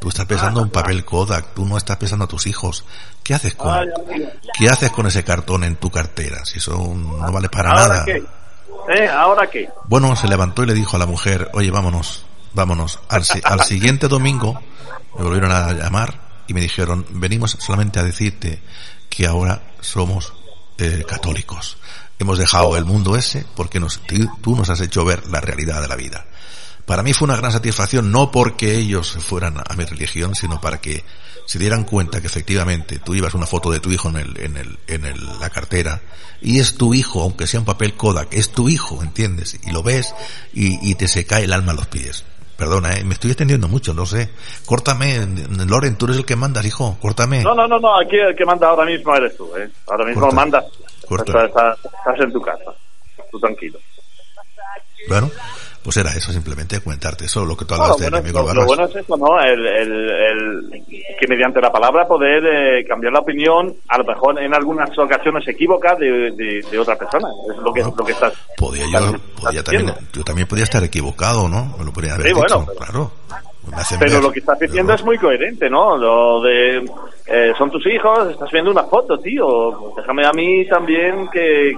Tú estás pensando en papel Kodak, tú no estás pensando a tus hijos. ¿Qué haces con, qué haces con ese cartón en tu cartera? Si eso no vale para ¿Ahora nada. qué? ¿Eh? ¿Ahora qué? Bueno, se levantó y le dijo a la mujer, oye, vámonos, vámonos. Al, si- al siguiente domingo me volvieron a llamar y me dijeron, venimos solamente a decirte que ahora somos eh, católicos. Hemos dejado el mundo ese porque nos, tú nos has hecho ver la realidad de la vida. Para mí fue una gran satisfacción, no porque ellos fueran a mi religión, sino para que se dieran cuenta que efectivamente tú llevas una foto de tu hijo en el, en el, en el- la cartera y es tu hijo, aunque sea un papel Kodak, es tu hijo, ¿entiendes? Y lo ves y, y te se cae el alma a los pies. Perdona, ¿eh? me estoy extendiendo mucho, no sé. Córtame, Loren, tú eres el que mandas, hijo, córtame. No, no, no, no, aquí el que manda ahora mismo eres tú, ¿eh? Ahora mismo Corta. mandas. Corta. Estás- estás en tu casa. Tú tranquilo. Bueno, pues era eso simplemente, comentarte eso, lo que tú No, hablas lo, de bueno, mi amigo lo- lo bueno es eso, ¿no? El, el, el- que mediante la palabra poder eh, cambiar la opinión, a lo mejor en algunas ocasiones equivocada de, de, de otra persona. Es lo que, Bueno, lo que estás. Podía yo, estás- podía estás también, yo también podía estar equivocado, ¿no? Me lo podría haber Sí, dicho, bueno, claro. Pero lo que estás diciendo es muy coherente, ¿no? Lo de eh, son tus hijos, estás viendo una foto, tío. Déjame a mí también que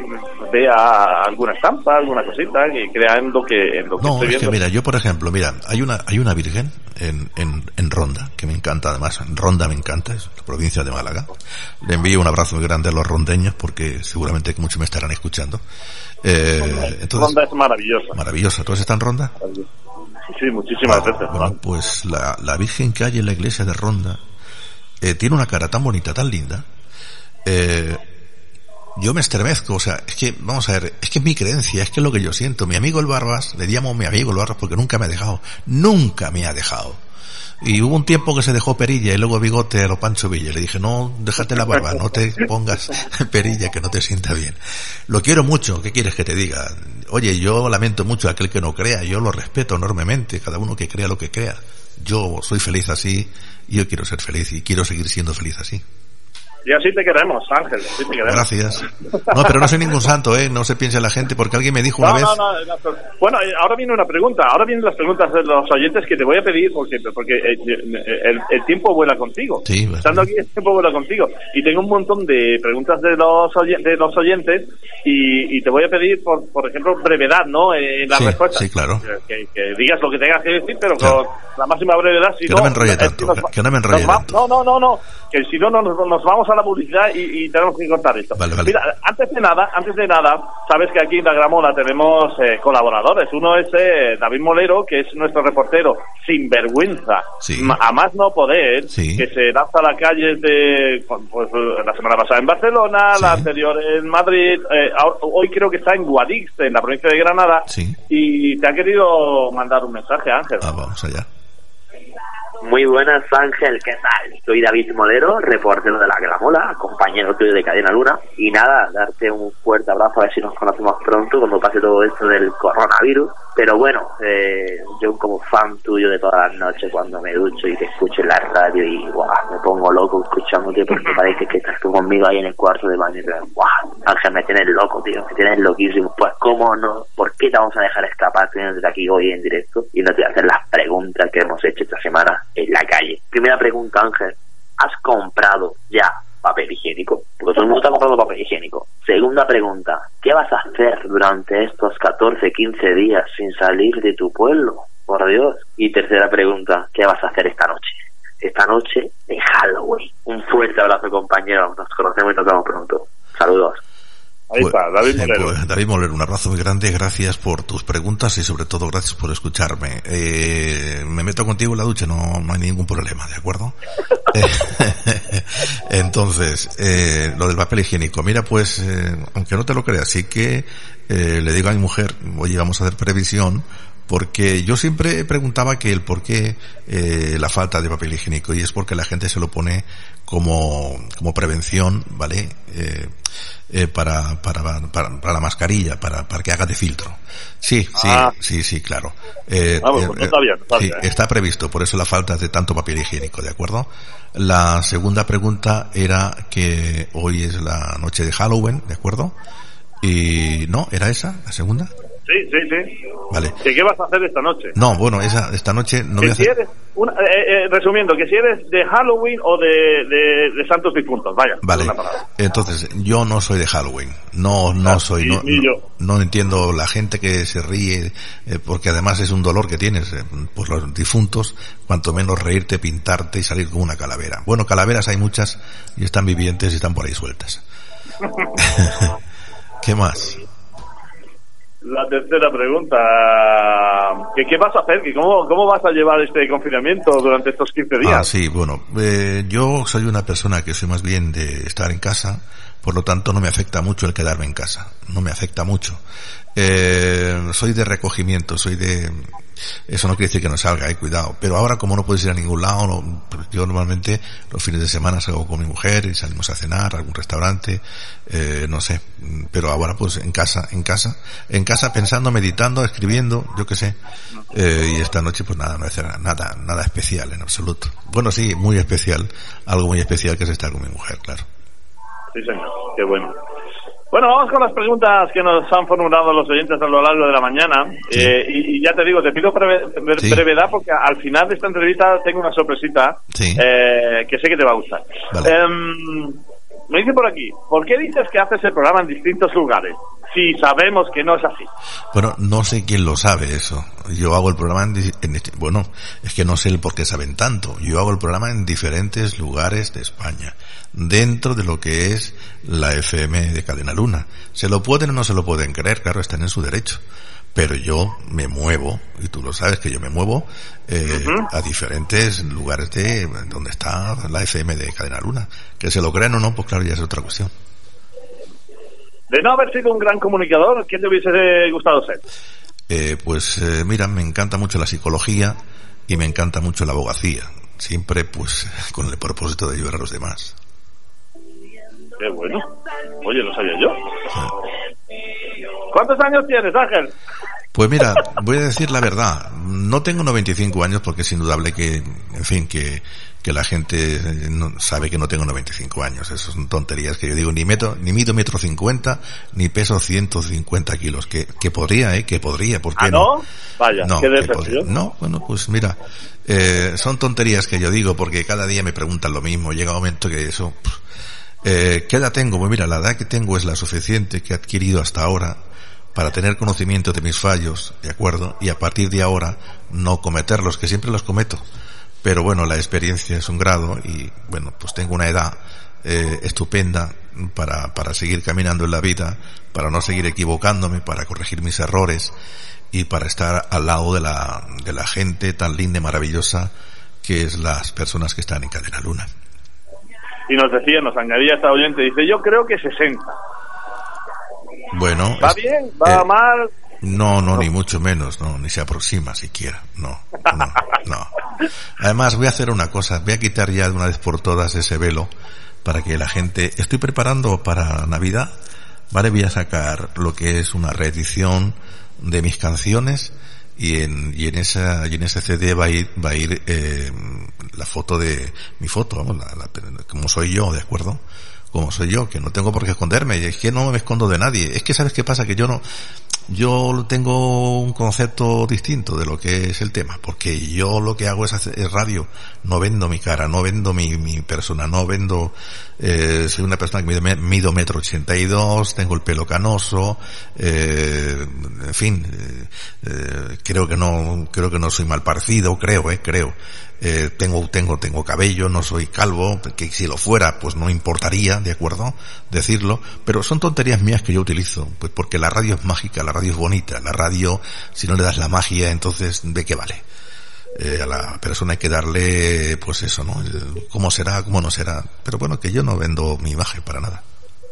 vea alguna estampa, alguna cosita, que crea en lo que, en lo que No, estoy es que mira, yo por ejemplo, mira, hay una, hay una virgen en, en, en Ronda, que me encanta además, en Ronda me encanta, es la provincia de Málaga. Le envío un abrazo muy grande a los rondeños porque seguramente que muchos me estarán escuchando. Eh, entonces, Ronda es maravillosa. maravillosa. ¿Tú has estado en Ronda? Sí, muchísimas veces. bueno, ¿no? pues la, la Virgen que hay en la iglesia de Ronda eh, tiene una cara tan bonita, tan linda. Eh, yo me estremezco, o sea, es que, vamos a ver, es que es mi creencia, es que es lo que yo siento. Mi amigo el Barbas, le llamo mi amigo el Barbas porque nunca me ha dejado, nunca me ha dejado. Y hubo un tiempo que se dejó perilla y luego bigote a lo Pancho Villa. Le dije, no, déjate la barba, no te pongas perilla que no te sienta bien. Lo quiero mucho, ¿qué quieres que te diga? Oye, yo lamento mucho a aquel que no crea, yo lo respeto enormemente, cada uno que crea lo que crea. Yo soy feliz así yo quiero ser feliz y quiero seguir siendo feliz así. Y así te queremos, Ángel, te queremos. Gracias. No, pero no soy ningún santo, ¿eh? No se piense la gente porque alguien me dijo una No, vez... no, no, no. Bueno, eh, ahora viene una pregunta. Ahora vienen las preguntas de los oyentes que te voy a pedir porque porque eh, eh, el, el tiempo vuela contigo. Sí, pues, Estando aquí, el tiempo vuela contigo. Y tengo un montón de preguntas de los oye- de los oyentes y, y te voy a pedir, por, por ejemplo, brevedad, ¿no? En las Sí, respuestas. sí, claro. Que, que digas lo que tengas que decir, pero Claro. con la máxima brevedad. Si Que no me enrolle tanto, que no me enrolle va- tanto. No, no, no, no. Que si no, no, nos, nos vamos a la publicidad y, y tenemos que cortar esto. Vale, vale. Mira, antes de nada, antes de nada, sabes que aquí en la Gramola tenemos eh, colaboradores. Uno es eh, David Molero, que es nuestro reportero sin vergüenza, Sí. a más no poder, Sí. que se lanza a la calle de, pues, la semana pasada en Barcelona, Sí. la anterior en Madrid, eh, hoy creo que está en Guadix, en la provincia de Granada, y te ha querido mandar un mensaje, Ángel. Ah, vamos allá. Muy buenas, Ángel, ¿qué tal? Soy David Molero, reportero de La Gramola, compañero tuyo de Cadena Luna. Y nada, darte un fuerte abrazo, a ver si nos conocemos pronto cuando pase todo esto del coronavirus. Pero bueno, eh, yo como fan tuyo de todas las noches cuando me ducho y te escucho en la radio y guau, me pongo loco escuchándote porque parece que estás tú conmigo ahí en el cuarto de baño y digo, guau, Ángel, me tienes loco, tío, me tienes loquísimo. Pues cómo no, ¿por qué te vamos a dejar escapar teniéndote aquí hoy en directo? Y no te voy a hacer las preguntas que hemos hecho esta semana en la calle. Primera pregunta, Ángel, ¿has comprado ya papel higiénico? Porque todo el mundo está comprando papel higiénico. Segunda pregunta, ¿qué vas a hacer durante estos 14, 15 días sin salir de tu pueblo? Por Dios. Y tercera pregunta, ¿qué vas a hacer esta noche? Esta noche de Halloween. Un fuerte abrazo, compañero. Nos conocemos y nos vemos pronto. Saludos. Ahí Pues- está, David sí, Molero. pues, David Molero, un abrazo muy grande, gracias por tus preguntas y sobre todo gracias por escucharme. Eh, me meto contigo en la ducha, no, no hay ningún problema, ¿de acuerdo? Eh, Entonces, eh, lo del papel higiénico. Mira, pues, eh, aunque no te lo creas, sí que eh, le digo a mi mujer, oye, vamos a hacer previsión, porque yo siempre preguntaba que el por qué eh, la falta de papel higiénico y es porque la gente se lo pone como, como prevención, ¿vale? Eh, eh, para, para, para, para la mascarilla, para, para que haga de filtro. Sí, sí, Ah. sí, sí, claro. Eh, Vamos, pues no sabía, no sí, sabía, ¿eh? está previsto, por eso la falta de tanto papel higiénico, ¿de acuerdo? La segunda pregunta era que hoy es la noche de Halloween, ¿de acuerdo? Y no, ¿era esa la segunda? Sí, Sí, sí. Vale. ¿Qué, qué vas a hacer esta noche? No, bueno, esa, esta noche no voy a si hacer... eres, una- eh, eh, resumiendo, que si eres de Halloween o de, de, de Santos Difuntos, vaya. Vale. Entonces, yo no soy de Halloween. No, no Ah, soy. ni- No, ni yo. no entiendo la gente que se ríe, eh, porque además es un dolor que tienes por los difuntos. Cuanto menos reírte, pintarte y salir con una calavera. Bueno, calaveras hay muchas y están vivientes y están por ahí sueltas. ¿Qué más? La tercera pregunta, ¿qué, vas a hacer? ¿Qué, cómo, ¿Cómo vas a llevar este confinamiento durante estos 15 días? Ah, sí, bueno, eh, yo soy una persona que soy más bien de estar en casa, por lo tanto no me afecta mucho el quedarme en casa, no me afecta mucho. Eh, soy de recogimiento, soy de... Eso no quiere decir que no salga, eh, cuidado. Pero ahora como no puedes ir a ningún lado, no- yo normalmente los fines de semana salgo con mi mujer y salimos a cenar a algún restaurante, eh, no sé. Pero ahora pues en casa, en casa, en casa pensando, meditando, escribiendo, yo qué sé. Eh, y esta noche pues nada, no hacer nada, nada especial en absoluto. Bueno, sí, muy especial, algo muy especial que es estar con mi mujer, claro. Sí, señor, qué bueno. Bueno, vamos con las preguntas que nos han formulado los oyentes a lo largo de la mañana. Sí. Eh, y, y ya te digo, te pido breve- bre- Sí. brevedad porque al final de esta entrevista tengo una sorpresita Sí. eh, que sé que te va a gustar. Vale. Em, me dice por aquí, ¿por qué dices que haces el programa en distintos lugares? Si sabemos que no es así. Bueno, no sé quién lo sabe eso. Yo hago el programa en, en bueno, es que no sé el por qué saben tanto. Yo hago el programa en diferentes lugares de España, dentro de lo que es la FM de Cadena Luna. Se lo pueden o no se lo pueden creer, claro, están en su derecho. Pero yo me muevo, y tú lo sabes que yo me muevo, eh, a diferentes lugares de donde está la FM de Cadena Luna. Que se lo crean o no, pues claro, ya es otra cuestión. De no haber sido un gran comunicador, ¿qué te hubiese gustado ser? Eh, pues eh, mira, me encanta mucho la psicología y me encanta mucho la abogacía. Siempre pues con el propósito de ayudar a los demás. Qué bueno. Oye, lo sabía yo. ¿Cuántos años tienes, Ángel? Pues mira, voy a decir la verdad. No tengo 95 años porque es indudable que, en fin, que, que la gente eh, no, sabe que no tengo 95 años. Eso son tonterías que yo digo. Ni meto, ni mido metro cincuenta, ni peso 150 kilos. Que, que podría, eh, que podría. ¿Por qué ¿Ah, no? Vaya, No, qué decepción. no, bueno, pues mira, eh, son tonterías que yo digo porque cada día me preguntan lo mismo. Llega un momento que eso, pff, eh, ¿qué edad tengo? Pues mira, la edad que tengo es la suficiente que he adquirido hasta ahora para tener conocimiento de mis fallos, ¿de acuerdo? Y a partir de ahora no cometerlos, que siempre los cometo. Pero bueno, la experiencia es un grado y bueno, pues tengo una edad eh, estupenda para, para seguir caminando en la vida, para no seguir equivocándome, para corregir mis errores y para estar al lado de la, de la gente tan linda y maravillosa que es las personas que están en Cadena Luna. Y nos decía, nos añadía esta oyente, dice, yo creo que 60. Bueno, ¿Va es- bien? ¿Va eh, mal? No, no, ni mucho menos, no, ni se aproxima siquiera, no, no, no. Además, voy a hacer una cosa, voy a quitar ya de una vez por todas ese velo para que la gente, estoy preparando para Navidad, vale, voy a sacar lo que es una reedición de mis canciones y en, y en esa, y en ese CD va a ir, va a ir, eh, la foto de, mi foto, vamos, la, la- como soy yo, ¿de acuerdo? Como soy yo, que no tengo por qué esconderme, es que no me escondo de nadie, es que sabes qué pasa, que yo no, yo tengo un concepto distinto de lo que es el tema, porque yo lo que hago es, hacer, radio, no vendo mi cara, no vendo mi, mi persona, no vendo, eh, soy una persona que mido, mido metro ochenta y dos, tengo el pelo canoso, eh, en fin, eh, eh, creo que no, creo que no soy mal parecido, creo, eh, creo. Eh, tengo, tengo, tengo cabello, no soy calvo, que si lo fuera, pues no importaría, ¿de acuerdo? Decirlo, pero son tonterías mías que yo utilizo, pues porque la radio es mágica, la radio es bonita, la radio, si no le das la magia, entonces, ¿de qué vale? Eh, a la persona hay que darle, pues eso, ¿no? El ¿Cómo será, cómo no será? Pero bueno, que yo no vendo mi imagen para nada.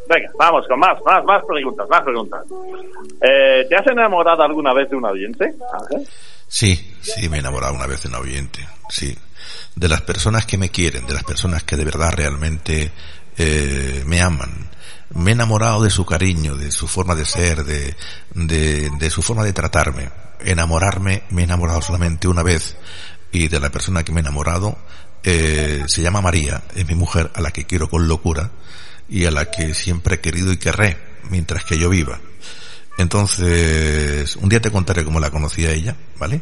Venga, vamos con más, más, más preguntas, más preguntas. Eh, ¿Te has enamorado alguna vez de un oyente, Ángel? Sí, sí, me he enamorado una vez de un oyente, sí. De las personas que me quieren, de las personas que de verdad realmente eh, me aman. Me he enamorado de su cariño, de su forma de ser, de, de, de su forma de tratarme. Enamorarme, me he enamorado solamente una vez y de la persona que me he enamorado eh, se llama María, es mi mujer a la que quiero con locura y a la que siempre he querido y querré mientras que yo viva. Entonces, un día te contaré cómo la conocía ella, ¿vale?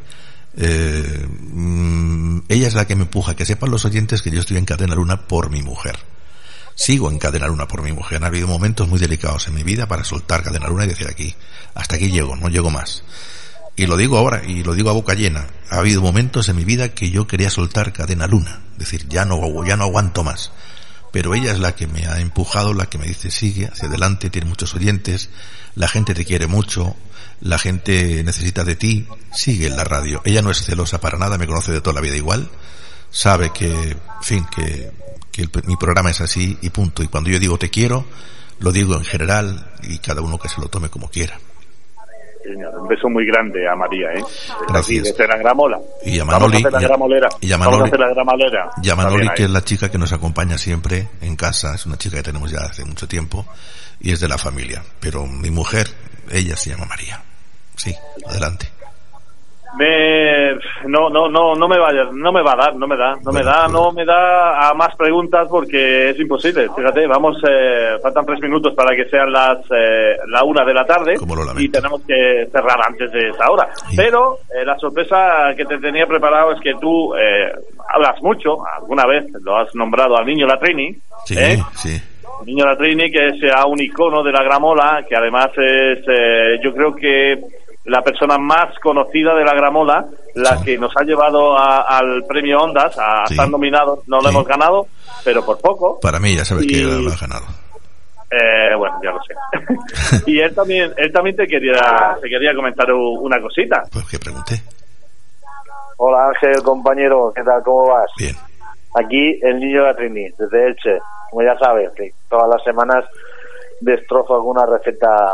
Eh, mm, ella es la que me empuja, que sepan los oyentes que yo estoy en Cadena Luna por mi mujer. Sigo en Cadena Luna por mi mujer. Ha habido momentos muy delicados en mi vida para soltar Cadena Luna y decir aquí, hasta aquí llego, no llego más. Y lo digo ahora, y lo digo a boca llena. Ha habido momentos en mi vida que yo quería soltar Cadena Luna. Decir, ya no, ya no aguanto más. Pero ella es la que me ha empujado, la que me dice, sigue hacia adelante, tiene muchos oyentes, la gente te quiere mucho, la gente necesita de ti, sigue en la radio. Ella no es celosa para nada, me conoce de toda la vida igual, sabe que, fin, que, que mi programa es así y punto. Y cuando yo digo te quiero, lo digo en general y cada uno que se lo tome como quiera. Un beso muy grande a María, ¿eh? Gracias. Desde la Gramola. Y a Vamos a Manoli, hacer la y a- Gramolera. y a Vamos a Manoli- hacer la Gramolera. Y a Manoli, También que ahí. es la chica que nos acompaña siempre en casa, es una chica que tenemos ya hace mucho tiempo y es de la familia. Pero mi mujer, ella se llama María. Sí, adelante. Me, no, no, no, no me vaya, no me va a dar, no me da, no me da, bueno. no me da a más preguntas porque es imposible. Fíjate, vamos, eh, faltan tres minutos para que sean las eh, la una de la tarde y tenemos que cerrar antes de esa hora. Sí. Pero eh, la sorpresa que te tenía preparado es que tú eh, hablas mucho, alguna vez lo has nombrado al niño Latrini, Sí, ¿eh? sí. Niño Latrini, que es ya un icono de la gramola, que además es, eh, yo creo que la persona más conocida de la gramola, la Sí. que nos ha llevado a- al premio Ondas, a Sí. estar nominados, no lo Sí. hemos ganado, pero por poco. Para mí ya sabes que lo has ganado. Eh, bueno, ya lo sé. y él también, él también te quería, te quería comentar una cosita. Pues que pregunté. Hola Ángel, compañero, ¿qué tal? ¿Cómo vas? Bien. Aquí el niño de Trini, desde Elche. Como ya sabes, que todas las semanas destrozo alguna receta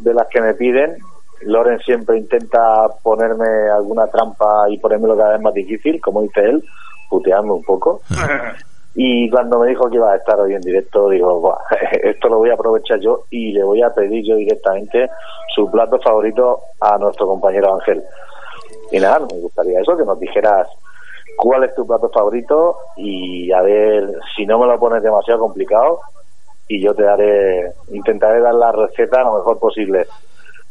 de las que me piden. Loren siempre intenta ponerme alguna trampa y ponérmelo cada vez más difícil, como dice él, putearme un poco. Y cuando me dijo que iba a estar hoy en directo, digo, "Buah, esto lo voy a aprovechar yo y le voy a pedir yo directamente su plato favorito a nuestro compañero Ángel. Y nada, me gustaría eso, que nos dijeras cuál es tu plato favorito y a ver si no me lo pones demasiado complicado y yo te daré, intentaré dar la receta lo mejor posible.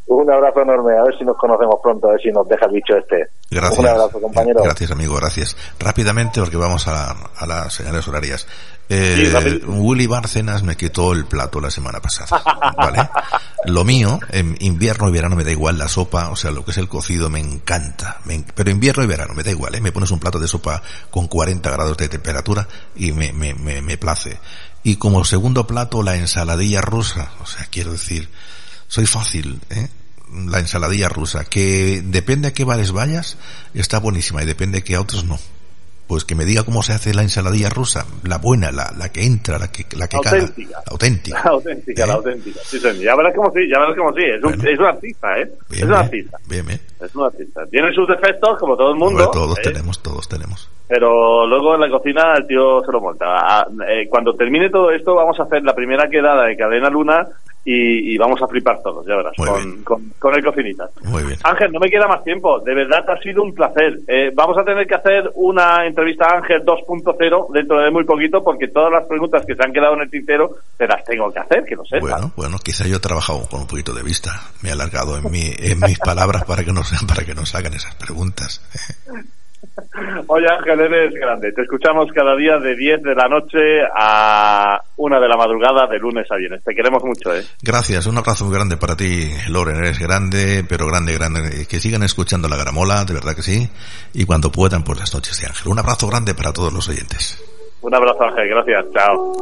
Un abrazo enorme, a ver si nos conocemos pronto, a ver si nos deja el bicho este. Gracias. Un abrazo, compañero. Gracias, amigo, gracias. Rápidamente, porque vamos a, a las señales horarias. Eh, Sí. Willy Bárcenas me quitó el plato la semana pasada, ¿vale? Lo mío, en invierno y verano me da igual la sopa, o sea, lo que es el cocido me encanta. me en- pero invierno y verano me da igual, ¿eh? Me pones un plato de sopa con 40 grados de temperatura y me, me, me, me place. Y como segundo plato, la ensaladilla rusa, o sea, quiero decir, soy fácil, ¿eh? La ensaladilla rusa, que depende a qué bares vayas, está buenísima y depende que a otros no. Pues que me diga cómo se hace la ensaladilla rusa, la buena, la, la que entra, la que, la que cala, Auténtica. la auténtica. La auténtica, ¿Eh? la auténtica. Sí, señor. Ya verás como sí, ya verás como sí. Es un, Bueno. es un artista, ¿eh? Bien, es un bien, artista. bien, bien. Es un artista. Tiene sus defectos, como todo el mundo. Hombre, todos ¿eh? tenemos, todos tenemos. Pero luego en la cocina el tío se lo monta. Ah, eh, cuando termine todo esto, vamos a hacer la primera quedada de Cadena Luna y, y vamos a flipar todos, ya verás, con, bien. con, con el cocinita. Muy bien. Ángel, no me queda más tiempo. De verdad ha sido un placer. Eh, vamos a tener que hacer una entrevista a Ángel 2.0 dentro de muy poquito porque todas las preguntas que se han quedado en el tintero te las tengo que hacer, que lo sepas. Bueno, bueno, quizá yo he trabajado con un poquito de vista. Me he alargado en, mi, en mis palabras para que nos, para que nos hagan esas preguntas. Oye Ángel, eres grande. Te escuchamos cada día de 10 de la noche a 1 de la madrugada de lunes a viernes. Te queremos mucho, ¿eh? Gracias, un abrazo muy grande para ti, Loren. Eres grande, pero grande, grande. Que sigan escuchando la gramola, de verdad que sí. Y cuando puedan, por las noches de Ángel. Un abrazo grande para todos los oyentes. Un abrazo Ángel, gracias. Chao.